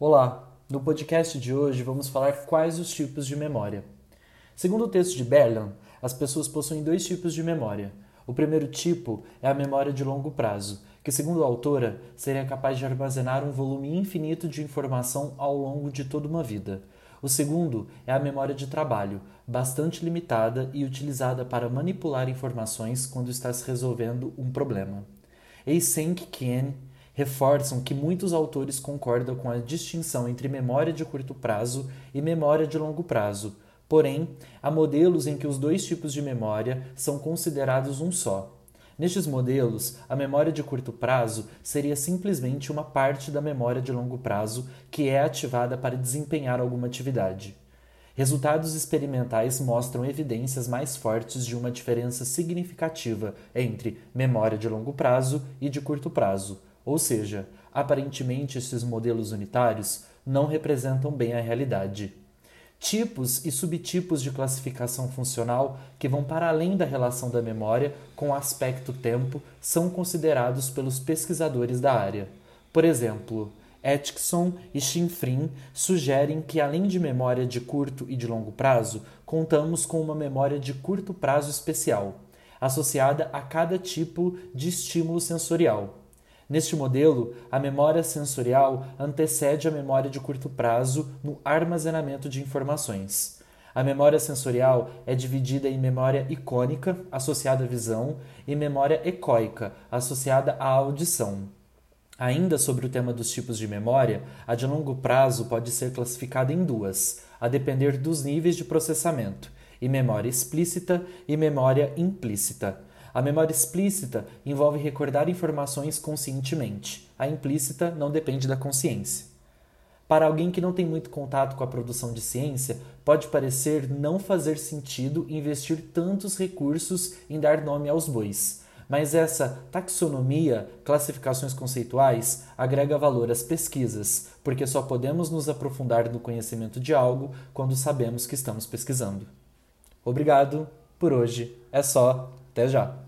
Olá! No podcast de hoje vamos falar quais os tipos de memória. Segundo o texto de Berlan, as pessoas possuem dois tipos de memória. O primeiro tipo é a memória de longo prazo, que, segundo a autora, seria capaz de armazenar um volume infinito de informação ao longo de toda uma vida. O segundo é a memória de trabalho, bastante limitada e utilizada para manipular informações quando está se resolvendo um problema. Eysenck Kien reforçam que muitos autores concordam com a distinção entre memória de curto prazo e memória de longo prazo. Porém, há modelos em que os dois tipos de memória são considerados um só. Nestes modelos, a memória de curto prazo seria simplesmente uma parte da memória de longo prazo que é ativada para desempenhar alguma atividade. Resultados experimentais mostram evidências mais fortes de uma diferença significativa entre memória de longo prazo e de curto prazo, ou seja, aparentemente esses modelos unitários não representam bem a realidade. Tipos e subtipos de classificação funcional que vão para além da relação da memória com o aspecto tempo são considerados pelos pesquisadores da área. Por exemplo, Atkinson e Chinfrin sugerem que, além de memória de curto e de longo prazo, contamos com uma memória de curto prazo especial, associada a cada tipo de estímulo sensorial. Neste modelo, a memória sensorial antecede a memória de curto prazo no armazenamento de informações. A memória sensorial é dividida em memória icônica, associada à visão, e memória ecoica, associada à audição. Ainda sobre o tema dos tipos de memória, a de longo prazo pode ser classificada em duas, a depender dos níveis de processamento, e memória explícita e memória implícita. A memória explícita envolve recordar informações conscientemente. A implícita não depende da consciência. Para alguém que não tem muito contato com a produção de ciência, pode parecer não fazer sentido investir tantos recursos em dar nome aos bois. Mas essa taxonomia, classificações conceituais, agrega valor às pesquisas, porque só podemos nos aprofundar no conhecimento de algo quando sabemos que estamos pesquisando. Obrigado, por hoje é só, até já!